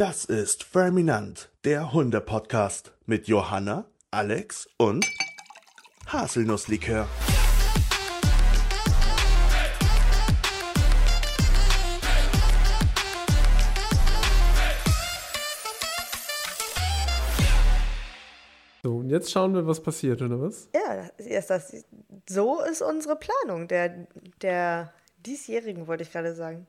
Das ist Verminant, der Hunde-Podcast mit Johanna, Alex und Haselnusslikör. So, und jetzt schauen wir, was passiert, oder was? Ja, ist das, so ist unsere Planung der, der diesjährigen, wollte ich gerade sagen.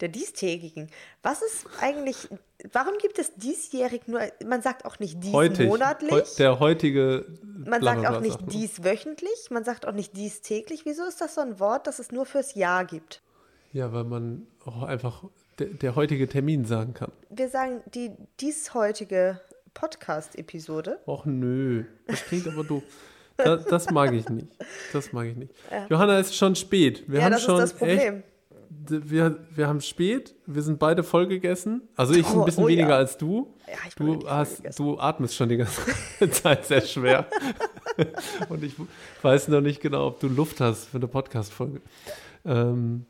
Der diestägigen. Was ist eigentlich, warum gibt es diesjährig nur, man sagt auch nicht diesmonatlich. Heu, der heutige. Man sagt auch nicht dies wöchentlich, man sagt auch nicht dies täglich. Wieso ist das so ein Wort, das es nur fürs Jahr gibt? Ja, weil man auch einfach der, der heutige Termin sagen kann. Wir sagen die dies heutige Podcast-Episode. Och nö, das klingt aber doof. Das, das, mag ich nicht. Das mag ich nicht. Ja. Johanna, es ist schon spät. Wir ja, haben das schon ist das Problem. Echt, wir, wir haben spät, wir sind beide voll gegessen. Also ich ein bisschen oh, oh, weniger ja. als du. Ja, ich du, hast, du atmest schon die ganze Zeit sehr schwer. Und ich weiß noch nicht genau, ob du Luft hast für eine Podcast-Folge. Ähm,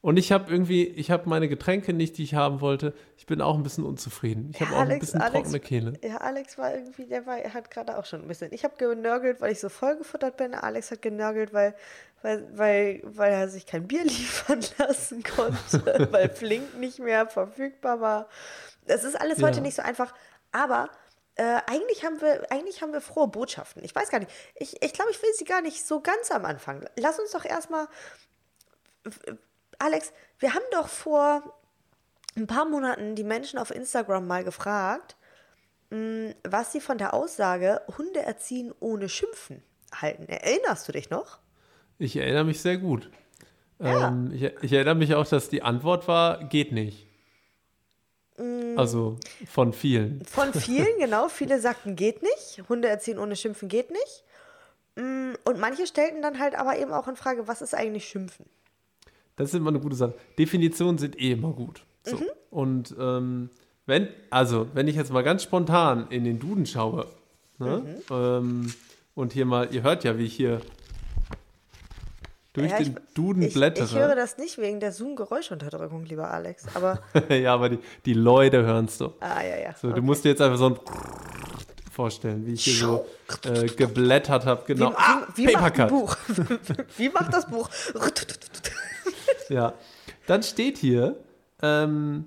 und ich habe irgendwie, ich habe meine Getränke nicht, die ich haben wollte. Ich bin auch ein bisschen unzufrieden. Ich habe auch ein bisschen Alex, trockene Kehle. Ja, Alex war irgendwie, der war, hat gerade auch schon ein bisschen. Ich habe genörgelt, weil ich so vollgefuttert bin. Alex hat genörgelt, weil, weil, weil, weil er sich kein Bier liefern lassen konnte, weil Flink nicht mehr verfügbar war. Das ist alles heute Ja. nicht so einfach. Aber äh, eigentlich, haben wir, eigentlich haben wir frohe Botschaften. Ich weiß gar nicht. Ich, ich glaube, ich will sie gar nicht so ganz am Anfang. Lass uns doch erstmal. Alex, wir haben doch vor ein paar Monaten die Menschen auf Instagram mal gefragt, mh, was sie von der Aussage Hunde erziehen ohne Schimpfen halten. Erinnerst du dich noch? Ich erinnere mich sehr gut. Ja. Ähm, ich, ich erinnere mich auch, dass die Antwort war, geht nicht. Mm. Also von vielen. Von vielen, genau. Viele sagten, geht nicht. Hunde erziehen ohne Schimpfen geht nicht. Mm, Und manche stellten dann halt aber eben auch in Frage, was ist eigentlich Schimpfen? Das ist immer eine gute Sache. Definitionen sind eh immer gut. So. Mhm. Und ähm, wenn, also, wenn ich jetzt mal ganz spontan in den Duden schaue, ne, Mhm. ähm, und hier mal, ihr hört ja, wie ich hier durch Ja, den ich- Duden Ich, blättere. ich höre das nicht wegen der Zoom-Geräuschunterdrückung, lieber Alex. Aber, ja, aber die, die Leute hören es doch. ah, ja, ja. So, okay. du musst dir jetzt einfach so ein vorstellen, wie ich hier so äh, geblättert habe. Wie, Genau. ah, wie, wie macht ein. Buch? wie macht das Buch? Ja. Dann steht hier, ähm,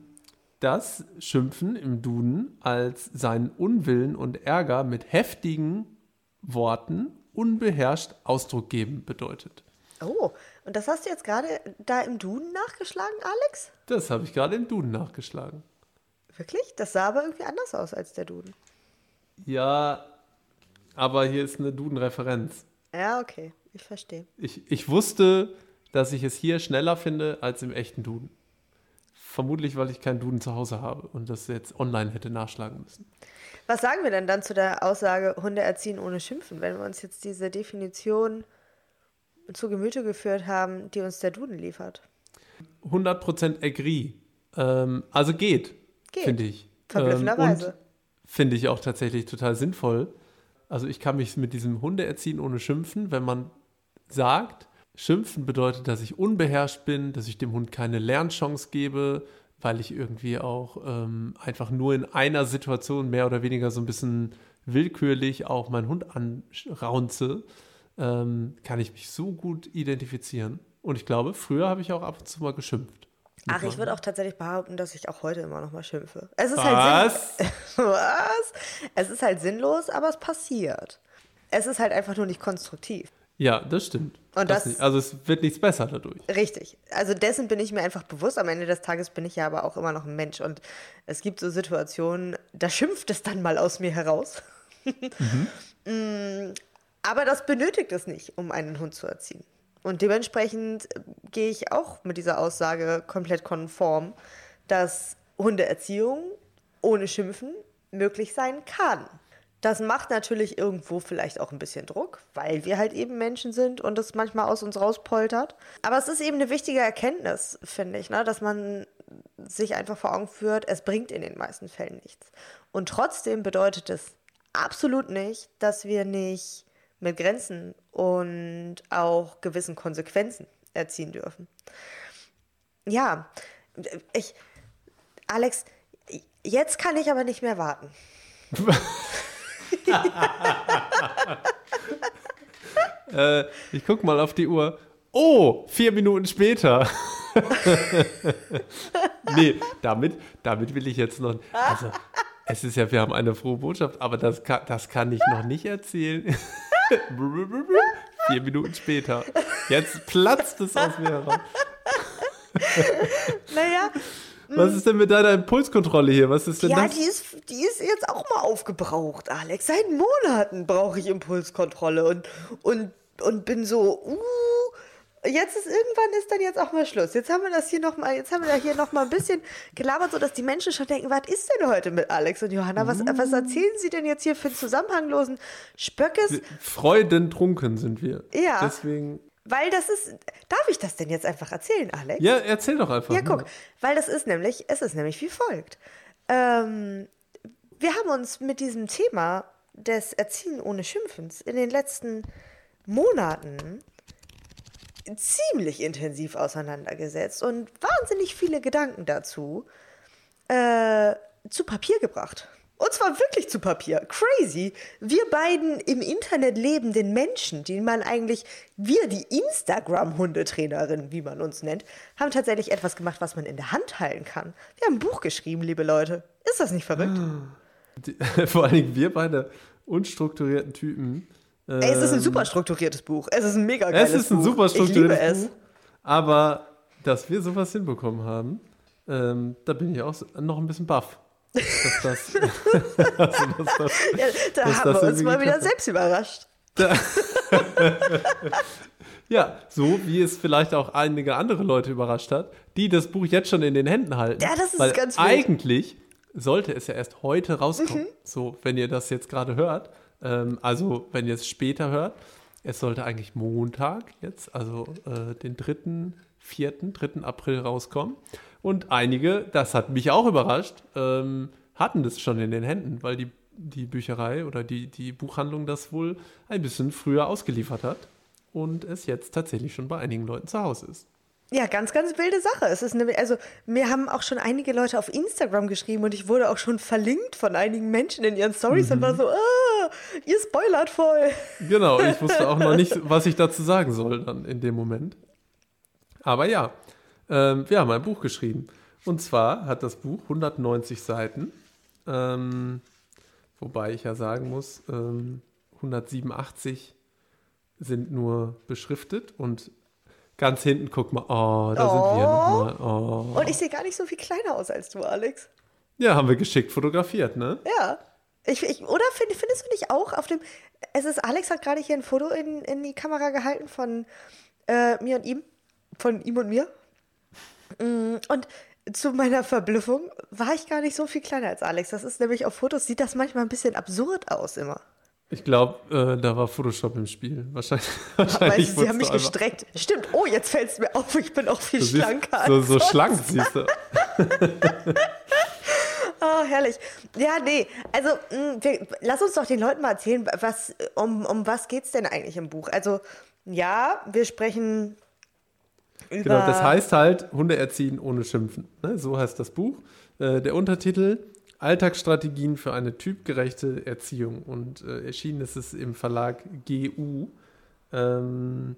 dass Schimpfen im Duden als seinen Unwillen und Ärger mit heftigen Worten unbeherrscht Ausdruck geben bedeutet. Oh, und das hast du jetzt gerade da im Duden nachgeschlagen, Alex? Das habe ich gerade im Duden nachgeschlagen. Wirklich? Das sah aber irgendwie anders aus als der Duden. Ja, aber hier ist eine Duden-Referenz. Ja, okay. Ich verstehe. Ich, ich wusste, dass ich es hier schneller finde als im echten Duden. Vermutlich, weil ich keinen Duden zu Hause habe und das jetzt online hätte nachschlagen müssen. Was sagen wir denn dann zu der Aussage, Hunde erziehen ohne Schimpfen, wenn wir uns jetzt diese Definition zu Gemüte geführt haben, die uns der Duden liefert? 100% agree. Ähm, also geht, Geht. finde ich. Verblüffenderweise. Ähm, finde ich auch tatsächlich total sinnvoll. Also ich kann mich mit diesem Hunde erziehen ohne Schimpfen, wenn man sagt, Schimpfen bedeutet, dass ich unbeherrscht bin, dass ich dem Hund keine Lernchance gebe, weil ich irgendwie auch ähm, einfach nur in einer Situation mehr oder weniger so ein bisschen willkürlich auch meinen Hund anraunze, ähm, kann ich mich so gut identifizieren. Und ich glaube, früher habe ich auch ab und zu mal geschimpft. Ach, ich würde auch tatsächlich behaupten, dass ich auch heute immer noch mal schimpfe. Es ist halt Was? sinn Was? Es ist halt sinnlos, aber es passiert. Es ist halt einfach nur nicht konstruktiv. Ja, das stimmt. Und das- nicht. Also es wird nichts besser dadurch. Richtig. Also dessen bin ich mir einfach bewusst. Am Ende des Tages bin ich ja aber auch immer noch ein Mensch. Und es gibt so Situationen, da schimpft es dann mal aus mir heraus. Mm, aber das benötigt es nicht, um einen Hund zu erziehen. Und dementsprechend äh, gehe ich auch mit dieser Aussage komplett konform, dass Hundeerziehung ohne Schimpfen möglich sein kann. Das macht natürlich irgendwo vielleicht auch ein bisschen Druck, weil wir halt eben Menschen sind und es manchmal aus uns rauspoltert. Aber es ist eben eine wichtige Erkenntnis, finde ich, ne? dass man sich einfach vor Augen führt, es bringt in den meisten Fällen nichts. Und trotzdem bedeutet es absolut nicht, dass wir nicht mit Grenzen und auch gewissen Konsequenzen erziehen dürfen. Ja, ich, Alex, Jetzt kann ich aber nicht mehr warten. äh, ich guck mal auf die Uhr. Oh, vier Minuten später. nee, damit, damit will ich jetzt noch. Also, es ist ja, wir haben eine frohe Botschaft, aber das kann, das kann ich noch nicht erzählen. Vier Minuten später. Jetzt platzt es aus mir heraus. naja. Was ist denn mit deiner Impulskontrolle hier? Was ist denn ja, das? die ist, die ist jetzt auch mal aufgebraucht, Alex. Seit Monaten brauche ich Impulskontrolle und, und, und bin so, uh, jetzt ist irgendwann ist dann jetzt auch mal Schluss. Jetzt haben wir das hier noch mal, jetzt haben wir hier noch mal ein bisschen gelabert, so dass die Menschen schon denken, was ist denn heute mit Alex und Johanna? Was, was erzählen sie denn jetzt hier für einen zusammenhanglosen Spöckes? Freudentrunken sind wir. Ja. Deswegen. Weil das ist, darf ich das denn jetzt einfach erzählen, Alex? Ja, erzähl doch einfach. Ja, guck, weil das ist nämlich, es ist nämlich wie folgt. Ähm, wir haben uns mit diesem Thema des Erziehen ohne Schimpfens in den letzten Monaten ziemlich intensiv auseinandergesetzt und wahnsinnig viele Gedanken dazu äh, zu Papier gebracht. Und zwar wirklich zu Papier. Crazy. Wir beiden im Internet lebenden Menschen, die man eigentlich, wir die Instagram-Hundetrainerin, wie man uns nennt, haben tatsächlich etwas gemacht, was man in der Hand halten kann. Wir haben ein Buch geschrieben, liebe Leute. Ist das nicht verrückt? Die, vor allen Dingen wir beide unstrukturierten Typen Ey, es ist ein ähm, super strukturiertes Buch. Es ist ein mega geiles Buch. Es ist ein super strukturiertes ich liebe Buch. Aber dass wir sowas hinbekommen haben, ähm, da bin ich auch noch ein bisschen baff. Dass das, also, dass das, ja, da dass haben das wir uns mal wieder selbst überrascht. ja, so wie es vielleicht auch einige andere Leute überrascht hat, die das Buch jetzt schon in den Händen halten. Ja, das ist Weil ganz wild. Eigentlich sollte es ja erst heute rauskommen. Mhm. So, wenn ihr das jetzt gerade hört. Ähm, also, wenn ihr es später hört, es sollte eigentlich Montag jetzt, also äh, den 3., 4., 3. April rauskommen. Und einige, das hat mich auch überrascht, ähm, hatten das schon in den Händen, weil die, die Bücherei oder die, die Buchhandlung das wohl ein bisschen früher ausgeliefert hat und es jetzt tatsächlich schon bei einigen Leuten zu Hause ist. Ja, ganz, ganz wilde Sache. Es ist eine, also mir haben auch schon einige Leute auf Instagram geschrieben und ich wurde auch schon verlinkt von einigen Menschen in ihren Stories mhm. und war so, ah, ihr spoilert voll. Genau, ich wusste auch noch nicht, was ich dazu sagen soll dann in dem Moment. Aber ja, ähm, wir haben ein Buch geschrieben. Und zwar hat das Buch 190 Seiten. Ähm, wobei ich ja sagen muss, ähm, 187 sind nur beschriftet und Ganz hinten, guck mal, oh, da oh. sind wir nochmal. Oh. Und ich sehe gar nicht so viel kleiner aus als du, Alex. Ja, haben wir geschickt fotografiert, ne? Ja. Ich, ich, oder find, findest du nicht auch auf dem. Es ist, Alex hat gerade hier ein Foto in, in die Kamera gehalten von äh, mir und ihm. Von ihm und mir. Mm, und zu meiner Verblüffung war ich gar nicht so viel kleiner als Alex. Das ist nämlich auf Fotos, sieht das manchmal ein bisschen absurd aus immer. Ich glaube, äh, da war Photoshop im Spiel. Wahrscheinlich. wahrscheinlich weißt du, sie haben mich gestreckt. Stimmt. Oh, jetzt fällt es mir auf, ich bin auch viel du schlanker. Siehst, so, so schlank siehst du. oh, herrlich. Ja, nee. Also, mh, mm, wir, lass uns doch den Leuten mal erzählen, was, um, um was geht es denn eigentlich im Buch? Also, ja, wir sprechen über. Genau, das heißt halt Hunde erziehen ohne Schimpfen. Ne? So heißt das Buch. Äh, der Untertitel Alltagsstrategien für eine typgerechte Erziehung. Und äh, erschienen ist es im Verlag GU. Ähm,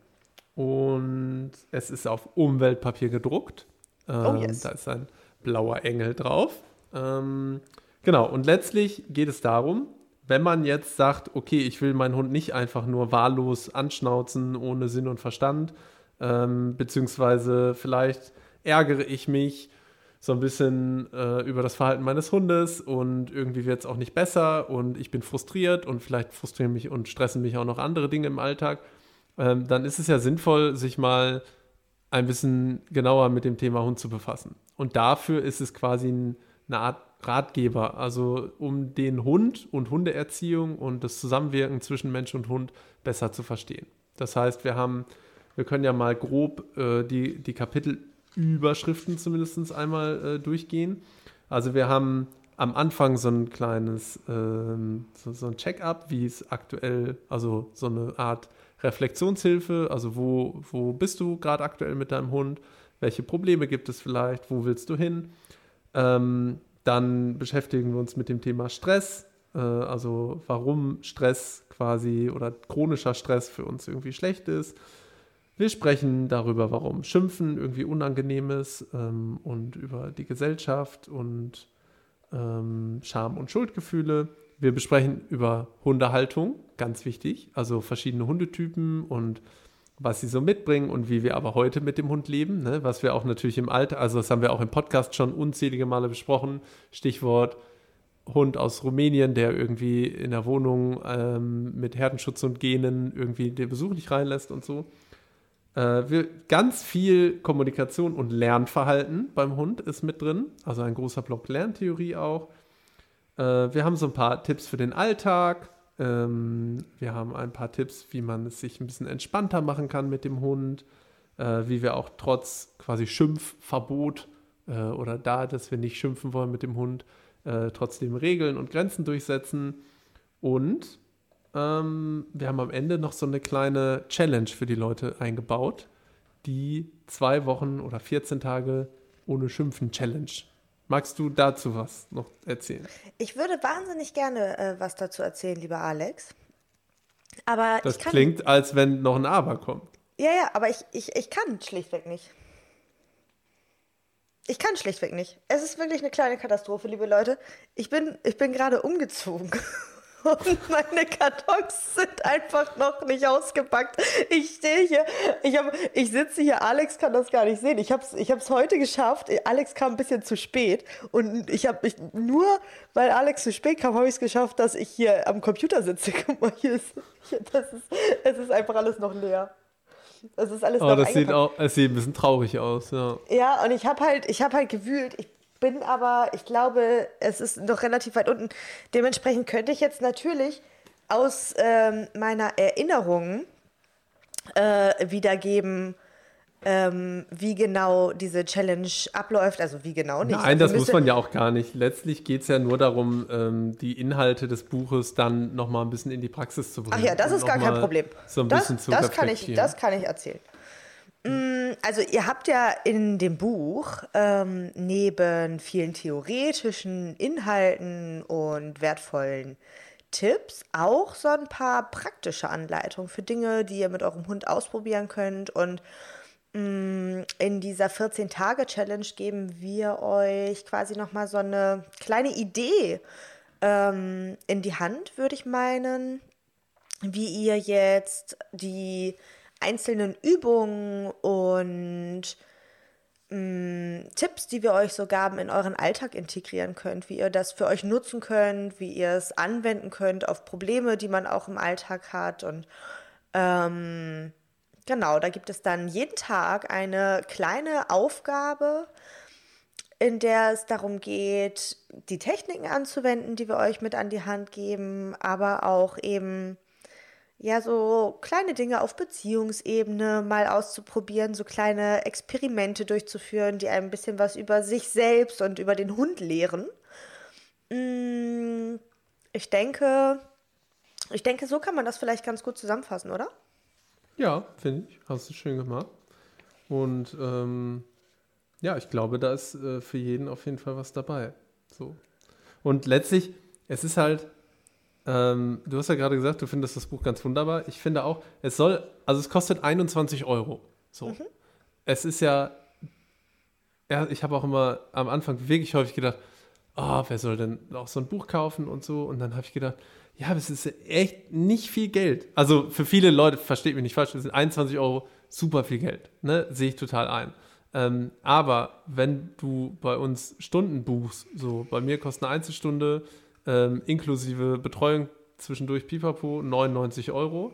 und es ist auf Umweltpapier gedruckt. Oh, ähm, oh yes. Da ist ein blauer Engel drauf. Ähm, genau, und letztlich geht es darum, wenn man jetzt sagt, okay, ich will meinen Hund nicht einfach nur wahllos anschnauzen, ohne Sinn und Verstand, ähm, beziehungsweise vielleicht ärgere ich mich so ein bisschen äh, über das Verhalten meines Hundes und irgendwie wird es auch nicht besser und ich bin frustriert und vielleicht frustrieren mich und stressen mich auch noch andere Dinge im Alltag, ähm, dann ist es ja sinnvoll, sich mal ein bisschen genauer mit dem Thema Hund zu befassen. Und dafür ist es quasi ein, eine Art Ratgeber, also um den Hund und Hundeerziehung und das Zusammenwirken zwischen Mensch und Hund besser zu verstehen. Das heißt, wir haben, wir können ja mal grob äh, die, die Kapitel Überschriften zumindest einmal äh, durchgehen. Also wir haben am Anfang so ein kleines, ähm, so, so, ein Check-up, wie es aktuell, also so eine Art Reflexionshilfe, also wo, wo bist du gerade aktuell mit deinem Hund, welche Probleme gibt es vielleicht, wo willst du hin. Ähm, dann beschäftigen wir uns mit dem Thema Stress, äh, also warum Stress quasi oder chronischer Stress für uns irgendwie schlecht ist. Wir sprechen darüber, warum Schimpfen irgendwie unangenehm ist ähm, und über die Gesellschaft und ähm, Scham- und Schuldgefühle. Wir besprechen über Hundehaltung, ganz wichtig, also verschiedene Hundetypen und was sie so mitbringen und wie wir aber heute mit dem Hund leben, ne? was wir auch natürlich im Alter, also das haben wir auch im Podcast schon unzählige Male besprochen, Stichwort Hund aus Rumänien, der irgendwie in der Wohnung ähm, mit Herdenschutz und Genen irgendwie den Besuch nicht reinlässt und so. Äh, wir, ganz viel Kommunikation und Lernverhalten beim Hund ist mit drin, also ein großer Block Lerntheorie auch. Äh, wir haben so ein paar Tipps für den Alltag. Ähm, wir haben ein paar Tipps, wie man es sich ein bisschen entspannter machen kann mit dem Hund, äh, wie wir auch trotz quasi Schimpfverbot äh, oder da, dass wir nicht schimpfen wollen mit dem Hund, äh, trotzdem Regeln und Grenzen durchsetzen. Und ähm, wir haben am Ende noch so eine kleine Challenge für die Leute eingebaut, die zwei Wochen oder 14 Tage ohne Schimpfen Challenge. Magst du dazu was noch erzählen? Ich würde wahnsinnig gerne äh, was dazu erzählen, lieber Alex. Aber das kann, klingt, als wenn noch ein Aber kommt. Ja, ja, aber ich, ich, ich kann schlichtweg nicht. Ich kann schlichtweg nicht. Es ist wirklich eine kleine Katastrophe, liebe Leute. Ich bin, ich bin gerade umgezogen. Und meine Kartons sind einfach noch nicht ausgepackt. Ich stehe hier, ich, hab, ich sitze hier, Alex kann das gar nicht sehen. Ich habe es ich heute geschafft. Alex kam ein bisschen zu spät. Und ich habe mich, nur weil Alex zu spät kam, habe ich es geschafft, dass ich hier am Computer sitze. Guck mal, hier ist, hier, das ist, es ist einfach alles noch leer. Es ist alles oh, noch das sieht auch, es sieht ein bisschen traurig aus, ja. Ja, und ich habe halt, ich habe halt gewühlt. Ich bin aber, ich glaube, es ist noch relativ weit unten. Dementsprechend könnte ich jetzt natürlich aus ähm, meiner Erinnerung äh, wiedergeben, ähm, wie genau diese Challenge abläuft. Also wie genau nicht. Nein, das muss man ja auch gar nicht. Letztlich geht es ja nur darum, ähm, die Inhalte des Buches dann nochmal ein bisschen in die Praxis zu bringen. Ach ja, das ist gar kein Problem. So ein das, bisschen zu das kann ich, Das kann ich erzählen. Mm, also ihr habt ja in dem Buch ähm, neben vielen theoretischen Inhalten und wertvollen Tipps auch so ein paar praktische Anleitungen für Dinge, die ihr mit eurem Hund ausprobieren könnt. Und mh, mm, in dieser 14-Tage-Challenge geben wir euch quasi nochmal so eine kleine Idee ähm, in die Hand, würde ich meinen, wie ihr jetzt die einzelnen Übungen und mh, mm, Tipps, die wir euch so gaben, in euren Alltag integrieren könnt, wie ihr das für euch nutzen könnt, wie ihr es anwenden könnt auf Probleme, die man auch im Alltag hat. Und ähm, genau, da gibt es dann jeden Tag eine kleine Aufgabe, in der es darum geht, die Techniken anzuwenden, die wir euch mit an die Hand geben, aber auch eben ja, so kleine Dinge auf Beziehungsebene mal auszuprobieren, so kleine Experimente durchzuführen, die einem ein bisschen was über sich selbst und über den Hund lehren. Mm, ich denke, ich denke, so kann man das vielleicht ganz gut zusammenfassen, oder? Ja, finde ich. Hast du schön gemacht. Und ähm, ja, ich glaube, da ist äh, für jeden auf jeden Fall was dabei. So. Und letztlich, es ist halt, ähm, du hast ja gerade gesagt, du findest das Buch ganz wunderbar. Ich finde auch, es soll, also es kostet 21 Euro. So. Mhm. Es ist ja, ja ich habe auch immer am Anfang wirklich häufig gedacht, oh, wer soll denn auch so ein Buch kaufen und so. Und dann habe ich gedacht, ja, aber es ist echt nicht viel Geld. Also für viele Leute, versteht mich nicht falsch, das sind 21 Euro super viel Geld. Ne? Sehe ich total ein. Ähm, aber wenn du bei uns Stunden buchst, so bei mir kostet eine Einzelstunde ähm, inklusive Betreuung zwischendurch Pipapo 99 Euro.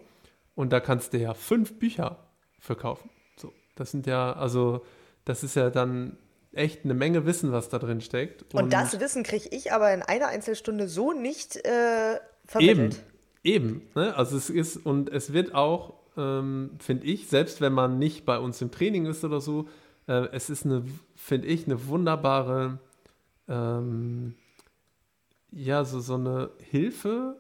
Und da kannst du ja fünf Bücher verkaufen. So, das sind ja, also, das ist ja dann echt eine Menge Wissen, was da drin steckt. Und, und das Wissen kriege ich aber in einer Einzelstunde so nicht äh, vermittelt. Eben, eben. Ne? Also es ist, und es wird auch, ähm, finde ich, selbst wenn man nicht bei uns im Training ist oder so, äh, es ist eine, finde ich, eine wunderbare ähm, ja, so, so eine Hilfe,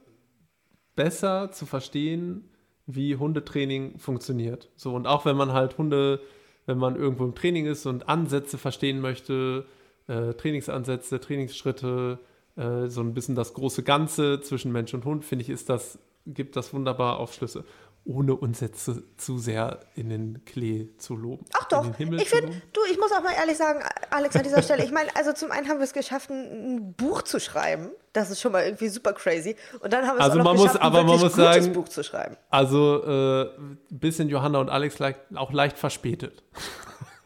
besser zu verstehen, wie Hundetraining funktioniert. So, und auch wenn man halt Hunde, wenn man irgendwo im Training ist und Ansätze verstehen möchte, äh, Trainingsansätze, Trainingsschritte, äh, so ein bisschen das große Ganze zwischen Mensch und Hund, finde ich, ist das, gibt das wunderbar Aufschlüsse ohne uns jetzt zu, zu, sehr in den Klee zu loben. Ach doch, ich finde, du, ich muss auch mal ehrlich sagen, Alex, an dieser Stelle, ich meine, also zum einen haben wir es geschafft, ein, ein, Buch zu schreiben. Das ist schon mal irgendwie super crazy. Und dann haben wir es also auch noch muss, geschafft, aber ein man muss sagen, Buch zu schreiben. Also äh, ein bisschen Johanna und Alex leicht, auch leicht verspätet.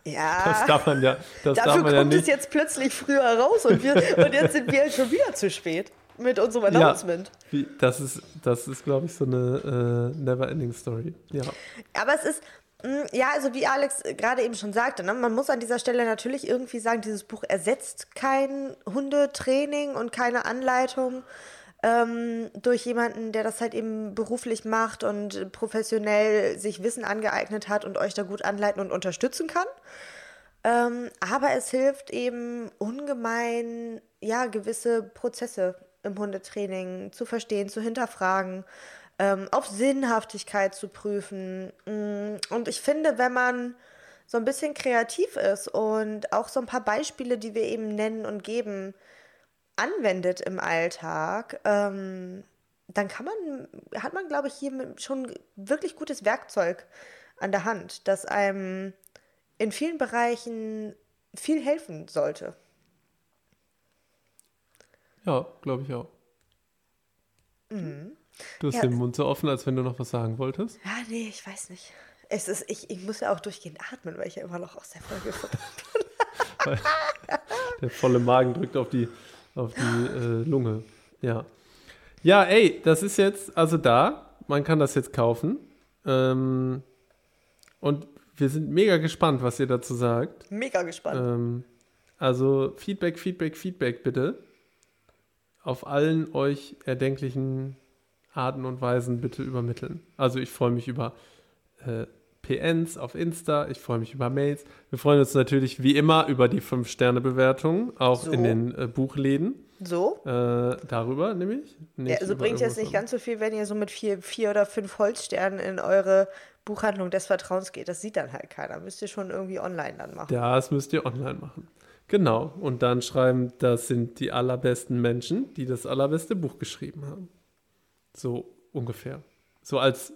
Ja, das darf man ja, das dafür darf man kommt ja nicht. es jetzt plötzlich früher raus und, wir, und jetzt sind wir schon wieder zu spät mit unserem Announcement. Ja, das ist, das ist glaube ich, so eine äh, Never-Ending Story. Ja. Aber es ist, mh, ja, also wie Alex gerade eben schon sagte, ne, man muss an dieser Stelle natürlich irgendwie sagen, dieses Buch ersetzt kein Hundetraining und keine Anleitung ähm, durch jemanden, der das halt eben beruflich macht und professionell sich Wissen angeeignet hat und euch da gut anleiten und unterstützen kann. Ähm, aber es hilft eben ungemein, ja, gewisse Prozesse im Hundetraining zu verstehen, zu hinterfragen, ähm, auf Sinnhaftigkeit zu prüfen. Mm, und ich finde, wenn man so ein bisschen kreativ ist und auch so ein paar Beispiele, die wir eben nennen und geben, anwendet im Alltag, ähm, dann kann man, hat man, glaube ich, hier schon wirklich gutes Werkzeug an der Hand, das einem in vielen Bereichen viel helfen sollte. Ja, glaube ich auch. Mhm. Du hast Ja. den Mund so offen, als wenn du noch was sagen wolltest. Ja, nee, ich weiß nicht. Es ist, ich, ich muss ja auch durchgehend atmen, weil ich ja immer noch aus der Folge futter. Der volle Magen drückt auf die, auf die äh, Lunge. Ja. Ja, ey, das ist jetzt also da. Man kann das jetzt kaufen. Ähm, und wir sind mega gespannt, was ihr dazu sagt. Mega gespannt. Ähm, also Feedback, Feedback, Feedback bitte. Auf allen euch erdenklichen Arten und Weisen bitte übermitteln. Also ich freue mich über äh, PNs auf Insta, ich freue mich über Mails. Wir freuen uns natürlich wie immer über die 5-Sterne-Bewertung, auch So. in den äh, Buchläden. So? Äh, darüber nämlich. Ja, also bringt jetzt nicht ganz so viel, wenn ihr so mit vier, vier oder fünf Holzsternen in eure Buchhandlung des Vertrauens geht. Das sieht dann halt keiner. Müsst ihr schon irgendwie online dann machen. Das müsst ihr online machen. Genau. Und dann schreiben, das sind die allerbesten Menschen, die das allerbeste Buch geschrieben haben. So ungefähr. So als.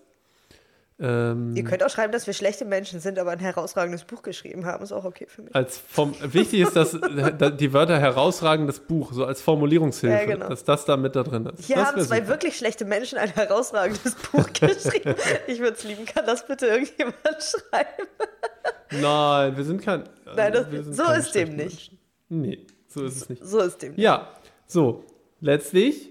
Ähm, Ihr könnt auch schreiben, dass wir schlechte Menschen sind, aber ein herausragendes Buch geschrieben haben. Ist auch okay für mich. als vom, wichtig ist, dass äh, die Wörter herausragendes Buch, so als Formulierungshilfe, Ja, genau. dass das da mit da drin ist. Hier das haben zwei super. wirklich schlechte Menschen ein herausragendes Buch geschrieben. Ich würde es lieben. Kann das bitte irgendjemand schreiben? Nein, wir sind kein. Nein, das- so ist dem nicht. Menschen. Nee, so ist es nicht. So ist dem. Ja, so, letztlich,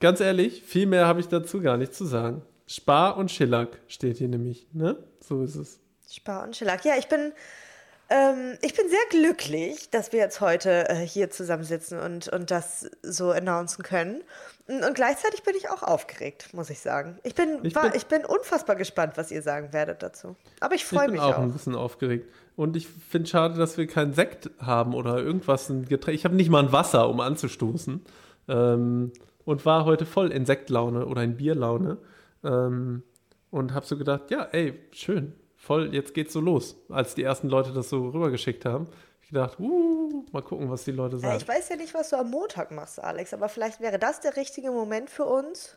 ganz ehrlich, viel mehr habe ich dazu gar nicht zu sagen. Spar und Schillack steht hier nämlich, ne? So ist es. Spar und Schellack. Ja, ich bin, ähm, ich bin sehr glücklich, dass wir jetzt heute äh, hier zusammensitzen und, und das so announcen können. Und, gleichzeitig bin ich auch aufgeregt, muss ich sagen. Ich bin, Ich war, bin- ich bin unfassbar gespannt, was ihr sagen werdet dazu. Aber ich Ich freue bin mich auch auch. ein bisschen aufgeregt. Und ich finde schade, dass wir keinen Sekt haben oder irgendwas, ein Getränk. Ich habe nicht mal ein Wasser, um anzustoßen. Ähm, und war heute voll in Sektlaune oder in Bierlaune. Ähm, und habe so gedacht, ja, ey, schön, voll, jetzt geht's so los. Als die ersten Leute das so rübergeschickt haben, hab ich gedacht, uh, mal gucken, was die Leute Ja, sagen. ich weiß ja nicht, was du am Montag machst, Alex, aber vielleicht wäre das der richtige Moment für uns,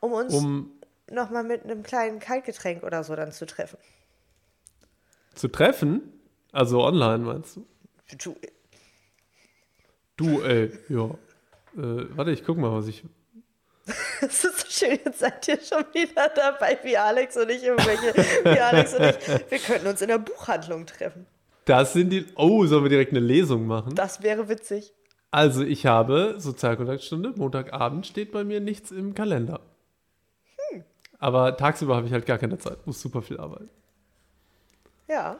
um uns um nochmal mit einem kleinen Kaltgetränk oder so dann zu treffen. Zu treffen, also online meinst du? Du, Du, ey, ja. Äh, warte, ich guck mal, was ich. Das ist so schön, jetzt seid ihr schon wieder dabei, wie Alex und ich irgendwelche, wie Alex und ich. Wir könnten uns in der Buchhandlung treffen. Das sind die. Oh, sollen wir direkt eine Lesung machen? Das wäre witzig. Also, ich habe Sozialkontaktstunde, Montagabend steht bei mir nichts im Kalender. Aber tagsüber habe ich halt gar keine Zeit, muss super viel arbeiten. Ja.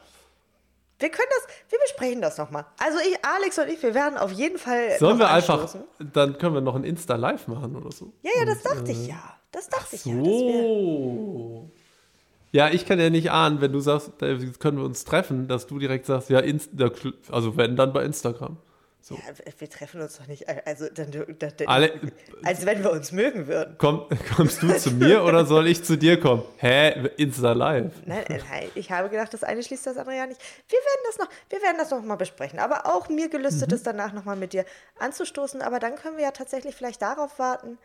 Wir können das, wir besprechen das nochmal. Also ich, Alex und ich, wir werden auf jeden Fall. Sollen wir einfach, dann können wir noch ein Insta-Live machen oder so. Ja, ja, das dachte ich ja. Das dachte ich ja. So. Ja, ich kann ja nicht ahnen, wenn du sagst, da können wir uns treffen, dass du direkt sagst, ja, Insta, also wenn dann bei Instagram. So. Ja, wir- treffen uns doch nicht. Also, dann, dann, dann, Alle, als wenn wir uns mögen würden. komm, kommst du zu mir oder soll ich zu dir kommen? Hä? Insta Live. Nein, äh, nein, ich habe gedacht, das eine schließt das andere ja nicht. Wir werden das noch, wir werden das noch mal besprechen. Aber auch mir gelüstet es danach noch mal mit dir anzustoßen. Aber dann können wir ja tatsächlich vielleicht darauf warten.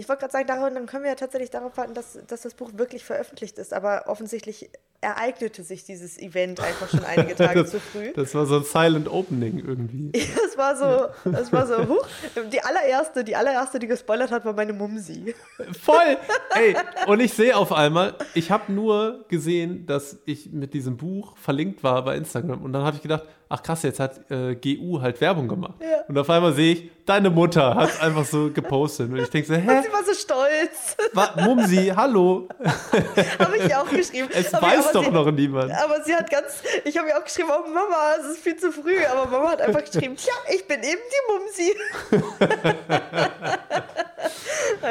Ich wollte gerade sagen, daran, dann können wir ja tatsächlich darauf warten, dass, dass das Buch wirklich veröffentlicht ist. Aber offensichtlich ereignete sich dieses Event einfach schon einige Tage Das, zu früh. das war so ein Silent Opening irgendwie. Das war so, das war so, huch, die allererste, die allererste, die gespoilert hat, war meine Mumsi. Voll! Ey, und ich sehe auf einmal, ich habe nur gesehen, dass ich mit diesem Buch verlinkt war bei Instagram. Und dann habe ich gedacht, ach krass, jetzt hat äh, GU halt Werbung gemacht. Ja. Und auf einmal sehe ich, deine Mutter hat einfach so gepostet. Und ich denke so, hä? War so stolz. Mumsi, hallo. habe ich ihr auch geschrieben. Es Aber- weiß doch sie, noch niemand. Aber sie hat ganz, ich habe ihr auch geschrieben, oh Mama, es ist viel zu früh. Aber Mama hat einfach geschrieben, tja, ich bin eben die Mumsi.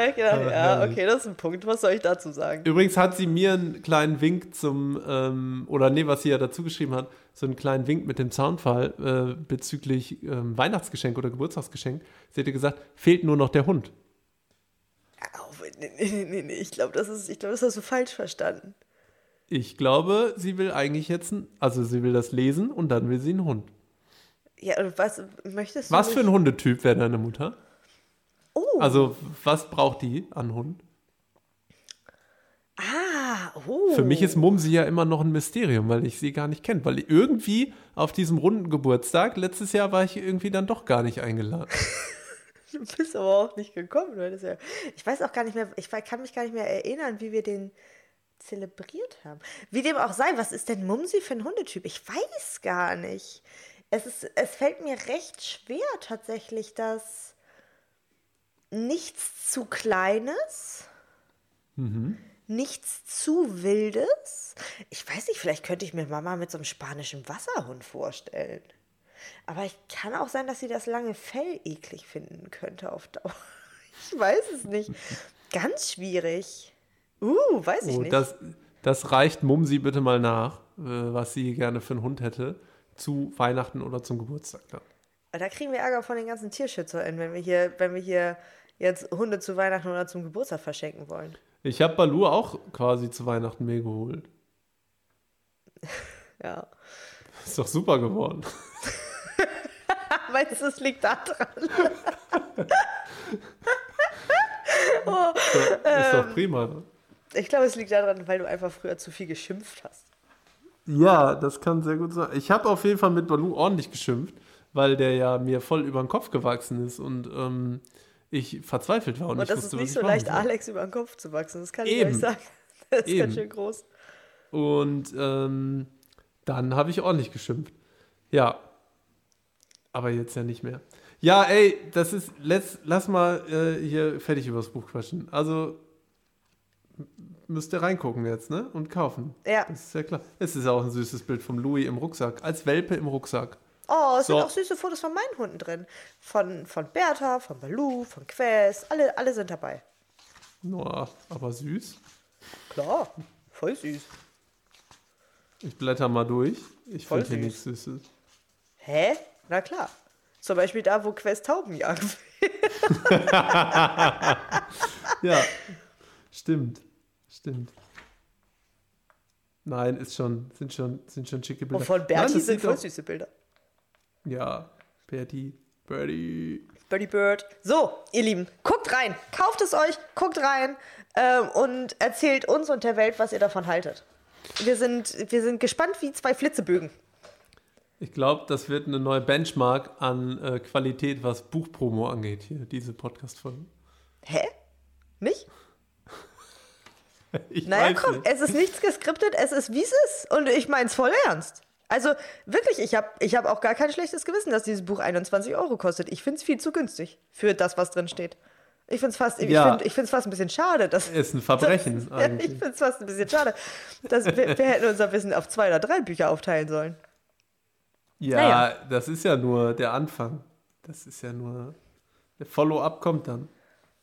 ich gedacht, ja, okay, das ist ein Punkt. Was soll ich dazu sagen? Übrigens hat sie mir einen kleinen Wink zum, ähm, oder nee, was sie ja dazu geschrieben hat, so einen kleinen Wink mit dem Zaunfall äh, bezüglich ähm, Weihnachtsgeschenk oder Geburtstagsgeschenk. Sie hätte gesagt, fehlt nur noch der Hund. Nee, nee, nee, nee, ich glaube, das, ist- ich glaub, das hast du falsch verstanden. Ich glaube, sie will eigentlich jetzt, also sie will das lesen und dann will sie einen Hund. Ja, und was möchtest du? Was für ein Hundetyp wäre deine Mutter? Oh, Also, was braucht die an Hund? ah, oh. Für mich ist Mumsi ja immer noch ein Mysterium, weil ich sie gar nicht kenne. Weil irgendwie auf diesem runden Geburtstag, letztes Jahr war ich irgendwie dann doch gar nicht eingeladen. Du bist aber auch nicht gekommen. Ja, ich weiß auch gar nicht mehr, ich kann mich gar nicht mehr erinnern, wie wir den zelebriert haben. Wie dem auch sei, was ist denn Mumsi für ein Hundetyp? Ich weiß gar nicht. Es, ist, es fällt mir recht schwer tatsächlich, dass nichts zu Kleines, nichts zu Wildes. Ich weiß nicht, vielleicht könnte ich mir Mama mit so einem spanischen Wasserhund vorstellen. Aber ich kann auch sein, dass sie das lange Fell eklig finden könnte auf Dauer. Ich weiß es nicht. Ganz schwierig. Uh, weiß ich Oh, nicht. das, das reicht Mumsi bitte mal nach, äh, was sie gerne für einen Hund hätte, zu Weihnachten oder zum Geburtstag dann. Da kriegen wir Ärger von den ganzen TierschützerInnen, wenn wir hier, wenn wir hier jetzt Hunde zu Weihnachten oder zum Geburtstag verschenken wollen. Ich habe Balu auch quasi zu Weihnachten mir geholt. Ja. Ist doch super geworden. Meinst du, es liegt da dran? Ist Ähm. doch prima. ne? Ich glaube, es liegt daran, weil du einfach früher zu viel geschimpft hast. Ja, das kann sehr gut sein. Ich habe auf jeden Fall mit Balu ordentlich geschimpft, weil der ja mir voll über den Kopf gewachsen ist und ähm, ich verzweifelt war. Und, Und ich das wusste, ist nicht ich so leicht, soll. Alex über den Kopf zu wachsen. Das kann ich Eben. euch sagen. Das ist Eben. ganz schön groß. Und ähm, dann habe ich ordentlich geschimpft. Ja. Aber jetzt ja nicht mehr. Ja, ey, das ist, let's, lass mal äh, hier fertig über das Buch quatschen. Also müsst ihr reingucken jetzt, ne? Und kaufen. Ja. Das ist ja klar. Es ist auch ein süßes Bild vom Louis im Rucksack. Als Welpe im Rucksack. Oh, es So. sind auch süße Fotos von meinen Hunden drin. Von, von Bertha, von Baloo, von Quest. Alle, alle sind dabei. Boah, aber süß. Klar, voll süß. Ich blätter mal durch. Ich finde hier nichts Süßes. Hä? Na klar. Zum Beispiel da, wo Quest Tauben jagen. Ja, stimmt. Stimmt. Nein, ist schon, sind schon, sind schon schicke Bilder. Und von Nein, Bertie das sind voll auch- süße Bilder. Ja, Bertie, Bertie. Birdie Bird. So, ihr Lieben, guckt rein. Kauft es euch, guckt rein ähm, und erzählt uns und der Welt, was ihr davon haltet. Wir sind, wir sind gespannt wie zwei Flitzebögen. Ich glaube, das wird eine neue Benchmark an äh, Qualität, was Buchpromo angeht hier, diese Podcast-Folge. Hä? Nicht? Ich Naja, komm, nicht. es ist nichts geskriptet, es ist wie es ist. Und ich meine es voll ernst. Also wirklich, ich habe ich hab auch gar kein schlechtes Gewissen, dass dieses Buch 21 Euro kostet. Ich finde es viel zu günstig für das, was drin steht. Ich finde es fast, ich Ja. find, ich find's fast ein bisschen schade, dass. Ist ein Verbrechen das, ich finde es fast ein bisschen schade. Dass wir, wir hätten unser Wissen auf zwei oder drei Bücher aufteilen sollen. Ja, naja. das ist ja nur der Anfang. Das ist ja nur. Der Follow-up kommt dann.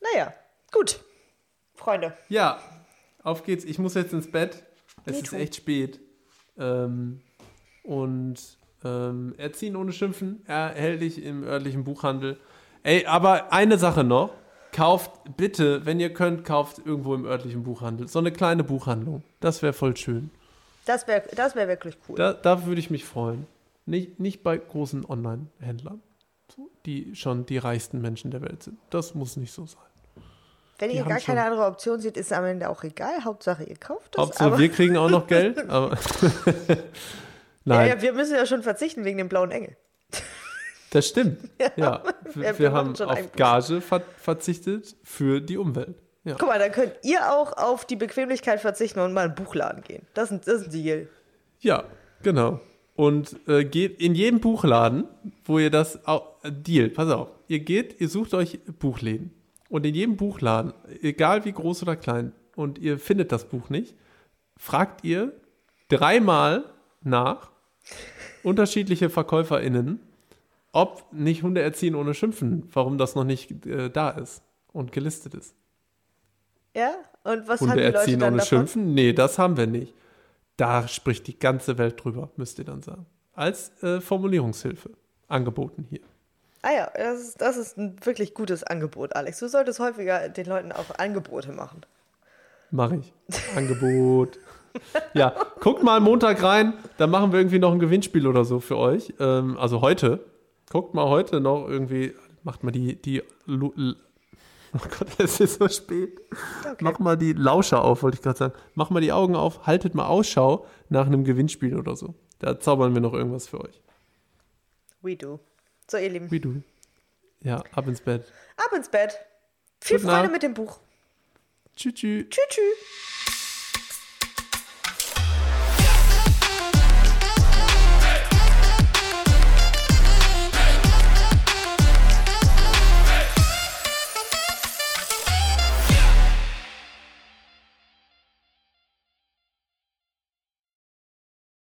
Naja, gut. Freunde. Ja, auf geht's. Ich muss jetzt ins Bett. Es Me ist echt spät. Ähm, und Ähm, Erziehen ohne Schimpfen, erhältlich im örtlichen Buchhandel. Ey, aber eine Sache noch. Kauft bitte, wenn ihr könnt, kauft irgendwo im örtlichen Buchhandel. So eine kleine Buchhandlung. Das wäre voll schön. Das wäre das wär wirklich cool. Da, da würde ich mich freuen. Nicht, nicht bei großen Online-Händlern, die schon die reichsten Menschen der Welt sind. Das muss nicht so sein. Wenn die ihr gar keine andere Option seht, ist es am Ende auch egal. Hauptsache, ihr kauft es. Hauptsache, wir kriegen auch noch Geld. Aber ja, Nein, ja, wir müssen ja schon verzichten wegen dem blauen Engel. das stimmt. Ja, wir- wir, wir haben auf Einbußen. Gage ver verzichtet für die Umwelt. Ja. Guck mal, dann könnt ihr auch auf die Bequemlichkeit verzichten und mal in einen Buchladen gehen. Das ist, das ist ein Deal. Ja, genau. Und äh, geht in jedem Buchladen, wo ihr das äh, Deal, pass auf, ihr geht, ihr sucht euch Buchläden. Und in jedem Buchladen, egal wie groß oder klein, und ihr findet das Buch nicht, fragt ihr dreimal nach unterschiedliche VerkäuferInnen, ob nicht Hunde erziehen ohne Schimpfen, warum das noch nicht äh, da ist und gelistet ist. Ja? Und was haben Hunde die Leute erziehen dann ohne davon? Schimpfen? Nee, das haben wir nicht. Da spricht die ganze Welt drüber, müsst ihr dann sagen. Als äh, Formulierungshilfe angeboten hier. Ah ja, das ist, das ist ein wirklich gutes Angebot, Alex. Du solltest häufiger den Leuten auch Angebote machen. Mache ich. Angebot. Ja, guckt mal Montag rein, da machen wir irgendwie noch ein Gewinnspiel oder so für euch. Ähm, also heute. Guckt mal heute noch irgendwie, macht mal die, die, oh Gott, es ist so spät. Mach mal die Lauscher auf, wollte ich gerade sagen. Mach mal die Augen auf, haltet mal Ausschau nach einem Gewinnspiel oder so. Da zaubern wir noch irgendwas für euch. We do. So, ihr Lieben, Wie du. Ja, ab ins Bett. ab ins Bett. Viel Freude Nacht. mit dem Buch. Tschüss. Tschüss, tschüss.